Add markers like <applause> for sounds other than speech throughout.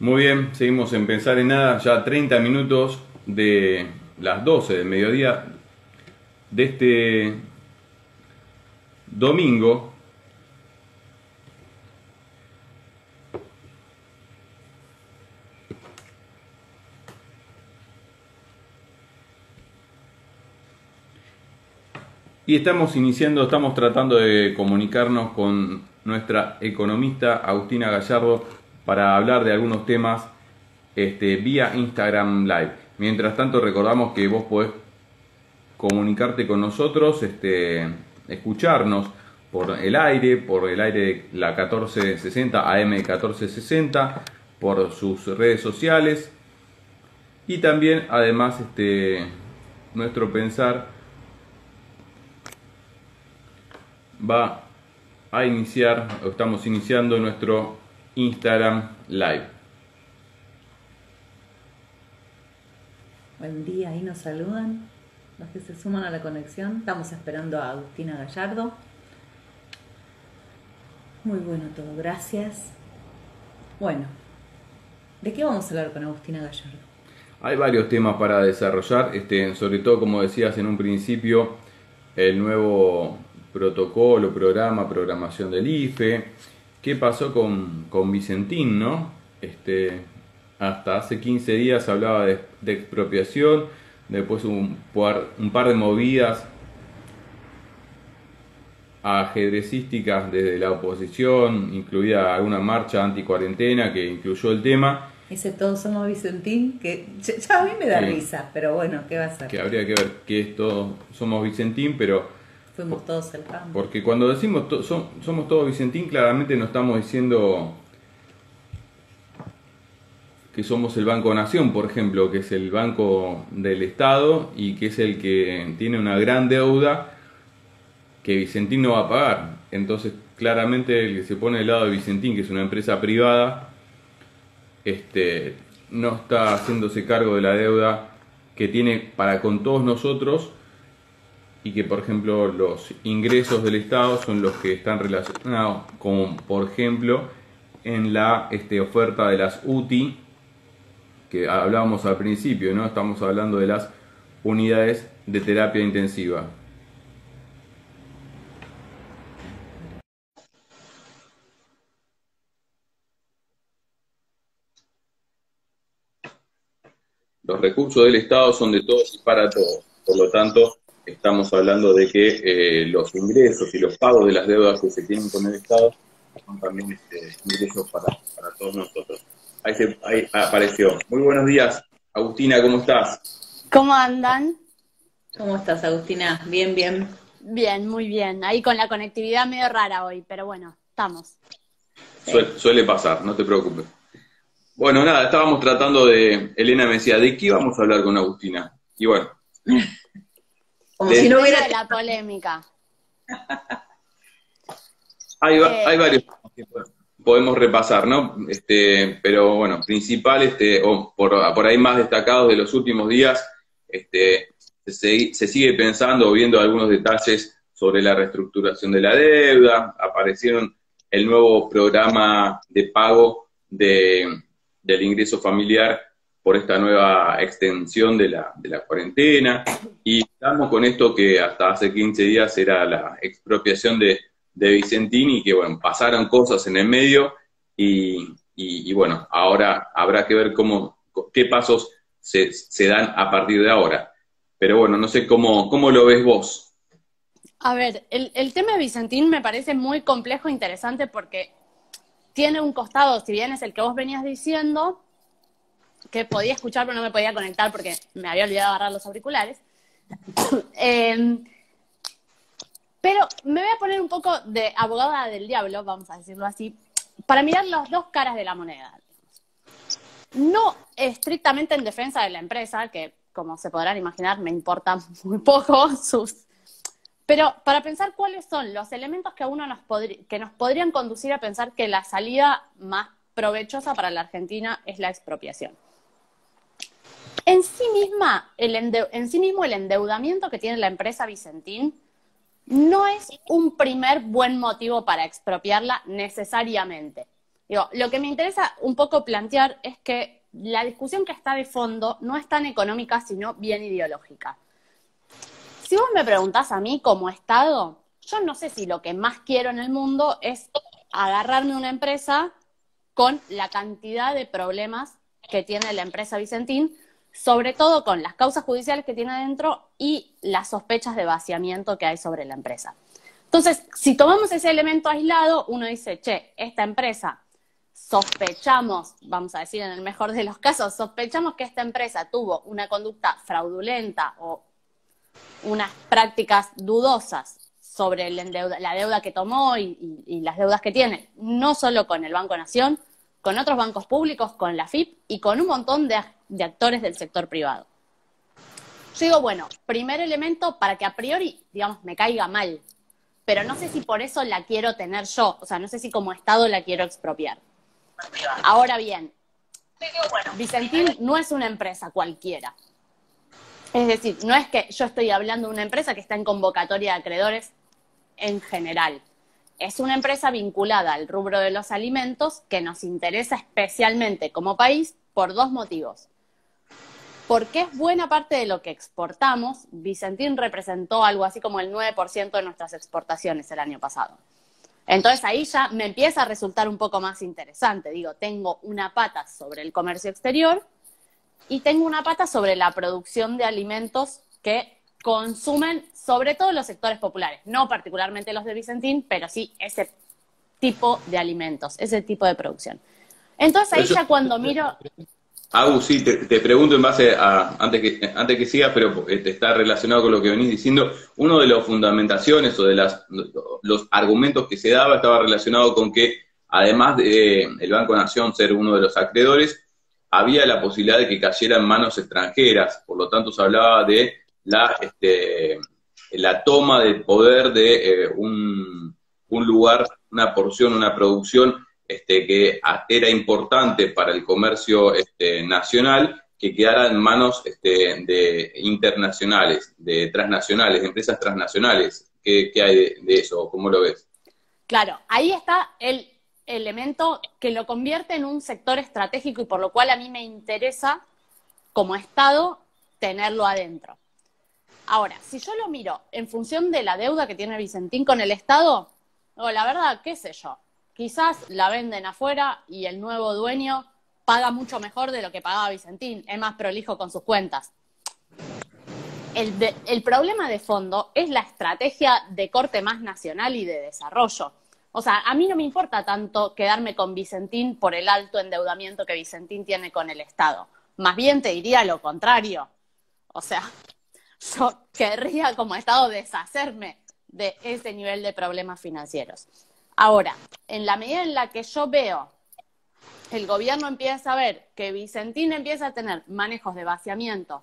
Muy bien, seguimos en Pensar en Nada, ya 30 minutos de las 12 del mediodía de este domingo. Y estamos iniciando, estamos tratando de comunicarnos con nuestra economista Agustina Gallardo para hablar de algunos temas este, vía Instagram Live. Mientras tanto, recordamos que vos podés comunicarte con nosotros, este, escucharnos por el aire, por el aire de la 1460, AM 1460, por sus redes sociales y también, además, este, nuestro pensar va a iniciar, estamos iniciando nuestro Instagram Live. Buen día, ahí nos saludan los que se suman a la conexión. Estamos esperando a Agustina Gallardo. Muy bueno todo, gracias. Bueno, ¿de qué vamos a hablar con Agustina Gallardo? Hay varios temas para desarrollar, este, sobre todo como decías en un principio, el nuevo protocolo, programa, programación del IFE. ¿Qué pasó con, con Vicentín, no? Este, hasta hace 15 días hablaba de, expropiación, después un par, un par de movidas ajedrecísticas desde la oposición, incluida alguna marcha anti-cuarentena que incluyó el tema. Ese todos somos Vicentín, que ya a mí me da risa, pero bueno, ¿qué va a ser? Que habría que ver que es todo, somos Vicentín, pero Fuimos todos el campo. Porque cuando decimos somos todos Vicentín, claramente no estamos diciendo que somos el Banco Nación, por ejemplo, que es el banco del Estado y que es el que tiene una gran deuda que Vicentín no va a pagar. Entonces, claramente el que se pone del lado de Vicentín, que es una empresa privada, este, no está haciéndose cargo de la deuda que tiene para con todos nosotros y que, por ejemplo, los ingresos del Estado son los que están relacionados con, por ejemplo, en la este, oferta de las UTI, que hablábamos al principio, ¿no? Estamos hablando de las unidades de terapia intensiva. Los recursos del Estado son de todos y para todos. Por lo tanto, estamos hablando de que eh, los ingresos y los pagos de las deudas que se tienen con el Estado son también este, ingresos para, todos nosotros. Ahí, se, ahí apareció. Muy buenos días, Agustina, ¿cómo estás? ¿Cómo andan? ¿Cómo estás, Agustina? Bien, bien. Bien, muy bien. Ahí con la conectividad medio rara hoy, pero bueno, estamos. Suele, pasar, no te preocupes. Bueno, nada, estábamos tratando de, Elena me decía, ¿de qué vamos a hablar con Agustina? Y bueno, Como si no hubiera la polémica. <laughs> hay, hay, eh, varios que podemos repasar, ¿no? Este, pero bueno, principal, este, o por, por ahí más destacados de los últimos días, este, se, se sigue pensando o viendo algunos detalles sobre la reestructuración de la deuda, aparecieron el nuevo programa de pago de, del ingreso familiar por esta nueva extensión de la, de la cuarentena. Y estamos con esto que hasta hace 15 días era la expropiación de, de Vicentín y que, bueno, pasaron cosas en el medio y, y, bueno, ahora habrá que ver cómo, qué pasos se, se, dan a partir de ahora. Pero bueno, no sé cómo, cómo lo ves vos. A ver, el, el tema de Vicentín me parece muy complejo e interesante porque tiene un costado, si bien es el que vos venías diciendo, que podía escuchar pero no me podía conectar porque me había olvidado agarrar los auriculares. <coughs> Em, pero me voy a poner un poco de abogada del diablo, vamos a decirlo así, para mirar las dos caras de la moneda. No estrictamente en defensa de la empresa, que como se podrán imaginar me importa <laughs> muy poco sus... Pero para pensar cuáles son los elementos que, uno nos que nos podrían conducir a pensar que la salida más provechosa para la Argentina es la expropiación. En sí misma, el mismo el endeudamiento que tiene la empresa Vicentín no es un primer buen motivo para expropiarla necesariamente. Lo que me interesa un poco plantear es que la discusión que está de fondo no es tan económica, sino bien ideológica. Si vos me preguntás a mí como Estado, yo no sé si lo que más quiero en el mundo es agarrarme una empresa con la cantidad de problemas que tiene la empresa Vicentín, sobre todo con las causas judiciales que tiene adentro y las sospechas de vaciamiento que hay sobre la empresa. Entonces, si tomamos ese elemento aislado, uno dice, che, esta empresa sospechamos, vamos a decir en el mejor de los casos, sospechamos que esta empresa tuvo una conducta fraudulenta o unas prácticas dudosas sobre la deuda que tomó y, las deudas que tiene, no solo con el Banco Nación, con otros bancos públicos, con la FIP y con un montón de, actores del sector privado. Yo digo, bueno, primer elemento para que a priori, digamos, me caiga mal, pero no sé si por eso la quiero tener yo, o sea, no sé si como Estado la quiero expropiar. Ahora bien, Vicentín no es una empresa cualquiera. Es decir, no es que yo estoy hablando de una empresa que está en convocatoria de acreedores en general. Es una empresa vinculada al rubro de los alimentos que nos interesa especialmente como país por dos motivos. Porque es buena parte de lo que exportamos. Vicentín representó algo así como el 9% de nuestras exportaciones el año pasado. Entonces ahí ya me empieza a resultar un poco más interesante. Digo, tengo una pata sobre el comercio exterior y tengo una pata sobre la producción de alimentos que consumen sobre todo los sectores populares, no particularmente los de Vicentín, pero sí ese tipo de alimentos, ese tipo de producción. Entonces ahí ya cuando miro... Agus, sí, te, pregunto en base a, antes que, antes que sigas, pero este, está relacionado con lo que venís diciendo, uno de las fundamentaciones o de las, los argumentos que se daba estaba relacionado con que, además de el Banco Nación ser uno de los acreedores, había la posibilidad de que cayera en manos extranjeras, por lo tanto se hablaba de la, este, la toma del poder de eh, un, un lugar, una porción, una producción este, que era importante para el comercio este, nacional que quedara en manos este, de internacionales, de transnacionales, de empresas transnacionales. ¿Qué, hay de, de, eso? ¿Cómo lo ves? Claro, ahí está el elemento que lo convierte en un sector estratégico y por lo cual a mí me interesa como Estado tenerlo adentro. Ahora, si yo lo miro en función de la deuda que tiene Vicentín con el Estado, la verdad, qué sé yo, Quizás la venden afuera y el nuevo dueño paga mucho mejor de lo que pagaba Vicentín, es más prolijo con sus cuentas. El, problema de fondo es la estrategia de corte más nacional y de desarrollo. O sea, a mí no me importa tanto quedarme con Vicentín por el alto endeudamiento que Vicentín tiene con el Estado. Más bien te diría lo contrario. O sea, yo querría como Estado deshacerme de ese nivel de problemas financieros. Ahora, en la medida en la que yo veo el gobierno empieza a ver que Vicentín empieza a tener manejos de vaciamiento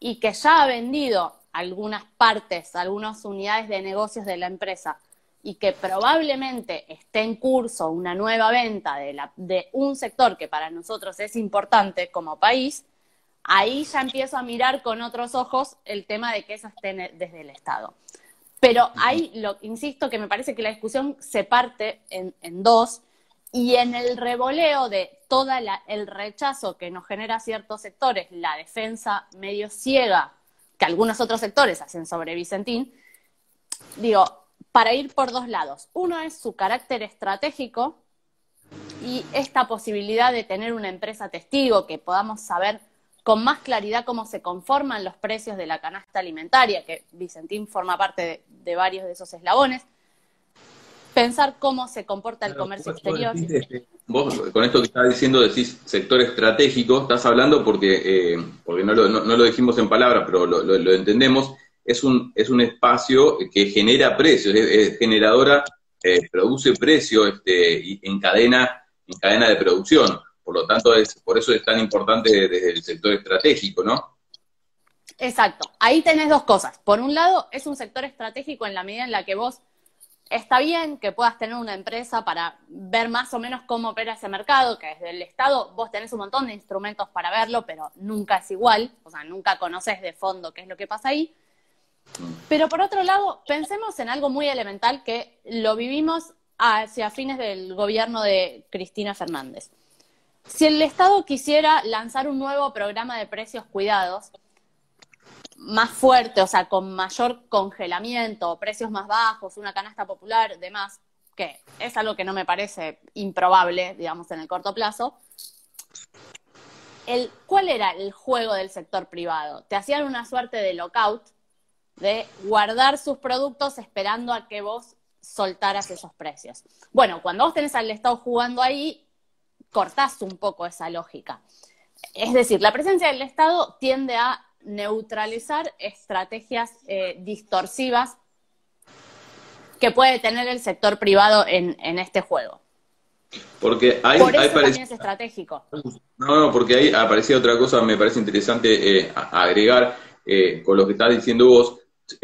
y que ya ha vendido algunas partes, algunas unidades de negocios de la empresa y que probablemente esté en curso una nueva venta de, de un sector que para nosotros es importante como país, ahí ya empiezo a mirar con otros ojos el tema de que eso esté desde el Estado. Pero ahí, lo, insisto, que me parece que la discusión se parte en, dos y en el revoleo de todo el rechazo que nos genera ciertos sectores, la defensa medio ciega que algunos otros sectores hacen sobre Vicentín, digo, para ir por dos lados. Uno es su carácter estratégico y esta posibilidad de tener una empresa testigo que podamos saber con más claridad cómo se conforman los precios de la canasta alimentaria, que Vicentín forma parte de, varios de esos eslabones, pensar cómo se comporta el comercio exterior. Vos, con esto que estás diciendo, decís sector estratégico, estás hablando porque, eh, porque no lo, no, lo, dijimos en palabras, pero lo, entendemos, es un, es un espacio que genera precios, es, generadora, eh, produce precio este, en, cadena, en cadena de producción. Por lo tanto, es, por eso es tan importante desde el sector estratégico, ¿no? Exacto. Ahí tenés dos cosas. Por un lado, es un sector estratégico en la medida en la que vos está bien que puedas tener una empresa para ver más o menos cómo opera ese mercado, que desde el Estado vos tenés un montón de instrumentos para verlo, pero nunca es igual, o sea, nunca conoces de fondo qué es lo que pasa ahí. Pero por otro lado, pensemos en algo muy elemental que lo vivimos hacia fines del gobierno de Cristina Fernández. Si el Estado quisiera lanzar un nuevo programa de precios cuidados, más fuerte, o sea, con mayor congelamiento, precios más bajos, una canasta popular, demás, que es algo que no me parece improbable, digamos, en el corto plazo. El, ¿Cuál era el juego del sector privado? Te hacían una suerte de lockout, de guardar sus productos esperando a que vos soltaras esos precios. Bueno, cuando vos tenés al Estado jugando ahí, cortás un poco esa lógica. Es decir, la presencia del Estado tiende a neutralizar estrategias eh, distorsivas que puede tener el sector privado en, este juego. Porque hay, Por eso también es estratégico. No, no, porque ahí aparecía otra cosa, me parece interesante eh, agregar eh, con lo que estás diciendo vos.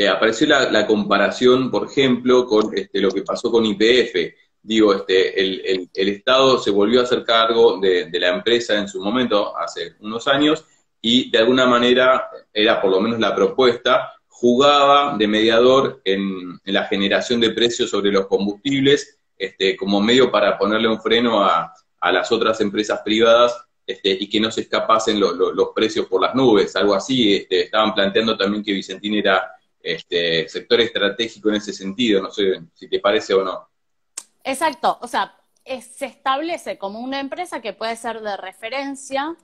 apareció la, comparación, por ejemplo, con este, lo que pasó con IPF. Digo, este, el, Estado se volvió a hacer cargo de, de la empresa en su momento, hace unos años, y de alguna manera era por lo menos la propuesta, jugaba de mediador en, la generación de precios sobre los combustibles este, como medio para ponerle un freno a, las otras empresas privadas este, y que no se escapasen los precios por las nubes, algo así. Este, estaban planteando también que Vicentín era este, sector estratégico en ese sentido, no sé si te parece o no. Exacto, o sea, se establece como una empresa que puede ser de referencia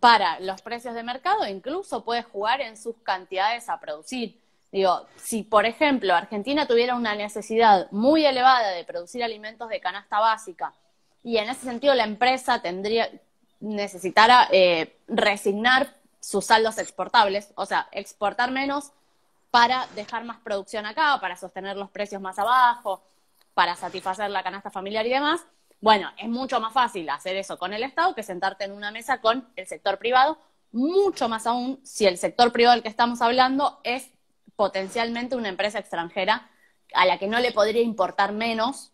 para los precios de mercado, incluso puede jugar en sus cantidades a producir. Digo, si por ejemplo Argentina tuviera una necesidad muy elevada de producir alimentos de canasta básica y en ese sentido la empresa tendría necesitara eh, resignar sus saldos exportables, o sea, exportar menos para dejar más producción acá, para sostener los precios más abajo, para satisfacer la canasta familiar y demás, bueno, es mucho más fácil hacer eso con el Estado que sentarte en una mesa con el sector privado, mucho más aún si el sector privado del que estamos hablando es potencialmente una empresa extranjera a la que no le podría importar menos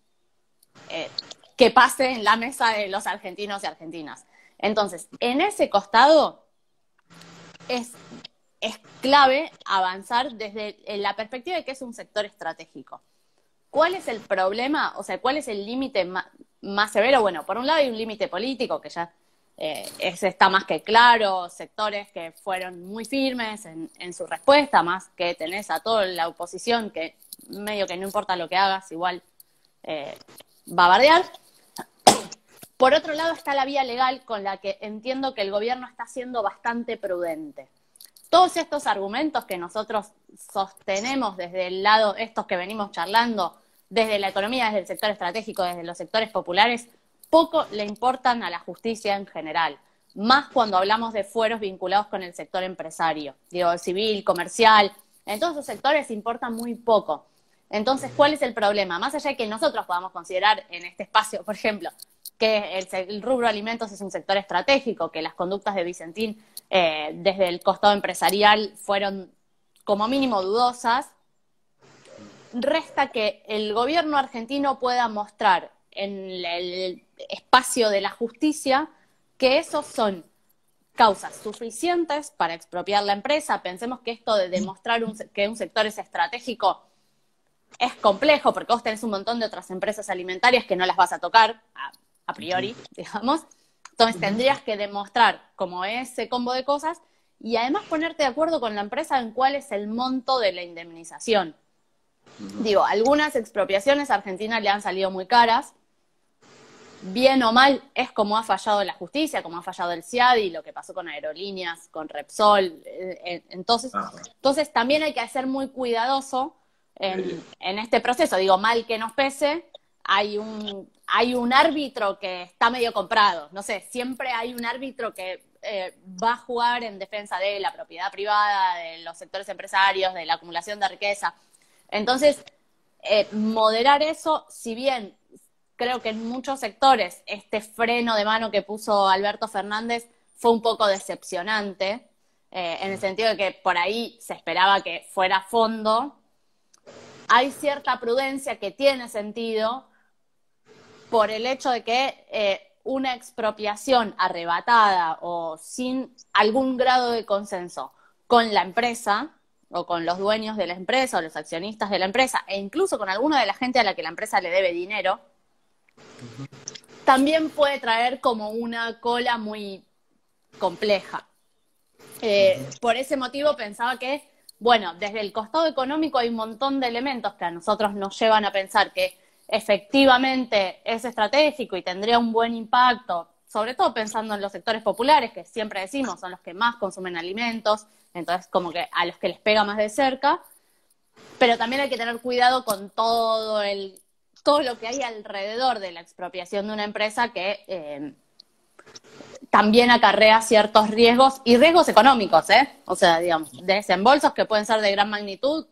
eh, que pase en la mesa de los argentinos y argentinas. Entonces, en ese costado es, es clave avanzar desde la perspectiva de que es un sector estratégico. ¿Cuál es el problema? O sea, ¿cuál es el límite más severo, bueno, por un lado hay un límite político que ya eh, está más que claro, sectores que fueron muy firmes en, su respuesta, más que tenés a toda la oposición que medio que no importa lo que hagas, igual eh, va a bardear. Por otro lado está la vía legal con la que entiendo que el gobierno está siendo bastante prudente. Todos estos argumentos que nosotros sostenemos desde el lado, estos que venimos charlando, desde la economía, desde el sector estratégico, desde los sectores populares, poco le importan a la justicia en general, más cuando hablamos de fueros vinculados con el sector empresario, digo, civil, comercial, en todos esos sectores importa muy poco. Entonces, ¿cuál es el problema? Más allá de que nosotros podamos considerar en este espacio, por ejemplo, que el, rubro alimentos es un sector estratégico, que las conductas de Vicentín eh, desde el costado empresarial fueron como mínimo dudosas, resta que el gobierno argentino pueda mostrar en el espacio de la justicia que esos son causas suficientes para expropiar la empresa. Pensemos que esto de demostrar que un sector es estratégico es complejo porque vos tenés un montón de otras empresas alimentarias que no las vas a tocar a, priori, digamos. Entonces tendrías que demostrar como ese combo de cosas y además ponerte de acuerdo con la empresa en cuál es el monto de la indemnización. Digo, algunas expropiaciones a Argentina le han salido muy caras. Bien o mal, es como ha fallado la justicia, como ha fallado el CIADI, lo que pasó con aerolíneas, con Repsol. Eh, eh, entonces, entonces también hay que ser muy cuidadoso en, este proceso. Digo, mal que nos pese, hay un, hay un árbitro que está medio comprado. No sé, siempre hay un árbitro que eh, va a jugar en defensa de la propiedad privada, de los sectores empresarios, de la acumulación de riqueza. Entonces, eh, moderar eso, si bien creo que en muchos sectores este freno de mano que puso Alberto Fernández fue un poco decepcionante, eh, en el sentido de que por ahí se esperaba que fuera a fondo, hay cierta prudencia que tiene sentido por el hecho de que eh, una expropiación arrebatada o sin algún grado de consenso con la empresa o con los dueños de la empresa o los accionistas de la empresa e incluso con alguna de la gente a la que la empresa le debe dinero, también puede traer como una cola muy compleja. Eh, por ese motivo pensaba que, bueno, desde el costado económico hay un montón de elementos que a nosotros nos llevan a pensar que efectivamente es estratégico y tendría un buen impacto, sobre todo pensando en los sectores populares, que siempre decimos son los que más consumen alimentos, entonces como que a los que les pega más de cerca, pero también hay que tener cuidado con todo el todo lo que hay alrededor de la expropiación de una empresa que eh, también acarrea ciertos riesgos y riesgos económicos, ¿eh? O sea, digamos, desembolsos que pueden ser de gran magnitud,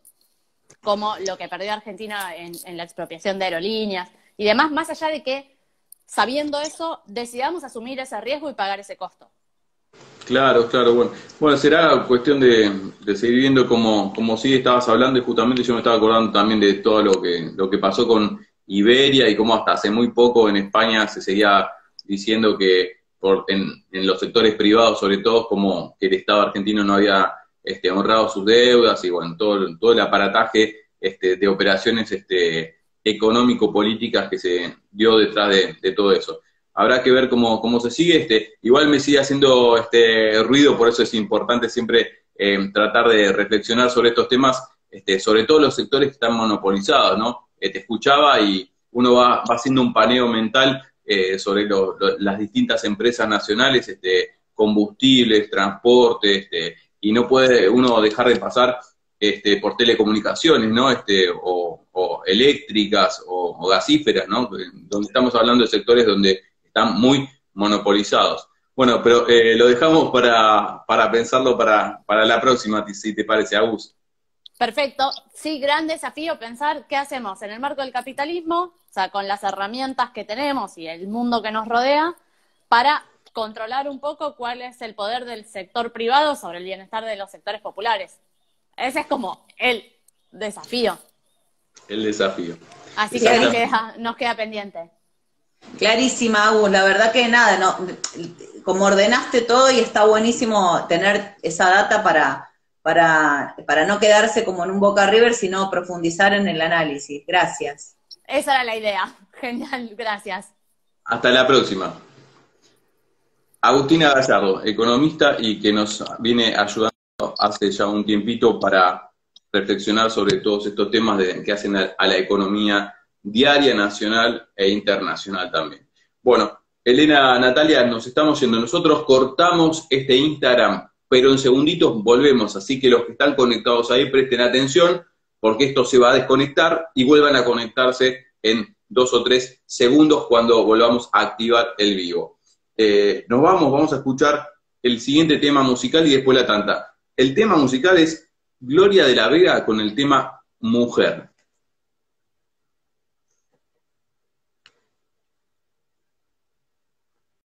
como lo que perdió Argentina en, en la expropiación de aerolíneas y demás, más allá de que, sabiendo eso, decidamos asumir ese riesgo y pagar ese costo. Claro, claro, bueno. Bueno, será cuestión de, seguir viendo cómo, cómo sí estabas hablando y justamente yo me estaba acordando también de todo lo que, lo que pasó con Iberia y cómo hasta hace muy poco en España se seguía diciendo que por, en, los sectores privados, sobre todo, como que el Estado argentino no había este, honrado sus deudas y bueno, todo, todo el aparataje este, de operaciones este, económico-políticas que se dio detrás de, todo eso. Habrá que ver cómo, cómo se sigue. Este, igual me sigue haciendo este ruido, por eso es importante siempre eh, tratar de reflexionar sobre estos temas, este, sobre todo los sectores que están monopolizados, ¿no? Eh, te escuchaba y uno va, haciendo un paneo mental eh, sobre las distintas empresas nacionales, este, combustibles, transporte, este, y no puede uno dejar de pasar este, por telecomunicaciones, ¿no? Este, o, eléctricas o, gasíferas, ¿no? Donde estamos hablando de sectores donde están muy monopolizados. Bueno, pero eh, lo dejamos para, para pensarlo para, para la próxima, si te parece, Agus. Perfecto. Sí, gran desafío pensar qué hacemos en el marco del capitalismo, o sea, con las herramientas que tenemos y el mundo que nos rodea, para controlar un poco cuál es el poder del sector privado sobre el bienestar de los sectores populares. Ese es como el desafío. El desafío. Así que nos queda, nos queda pendiente. Clarísima, Agus. La verdad que nada, no, como ordenaste todo y está buenísimo tener esa data para, para, para no quedarse como en un Boca River, sino profundizar en el análisis. Gracias. Esa era la idea. <laughs> Genial, gracias. Hasta la próxima. Agustina Gallardo, economista y que nos viene ayudando hace ya un tiempito para reflexionar sobre todos estos temas que hacen a, a la economía diaria, nacional e internacional también. Bueno, Elena, Natalia, nos estamos yendo. Nosotros cortamos este Instagram pero en segunditos volvemos, así que los que están conectados ahí presten atención, porque esto se va a desconectar y vuelvan a conectarse en dos o tres segundos cuando volvamos a activar el vivo. Eh, nos vamos, vamos a escuchar el siguiente tema musical y después la tanta. El tema musical es Gloria de la Vega con el tema Mujer.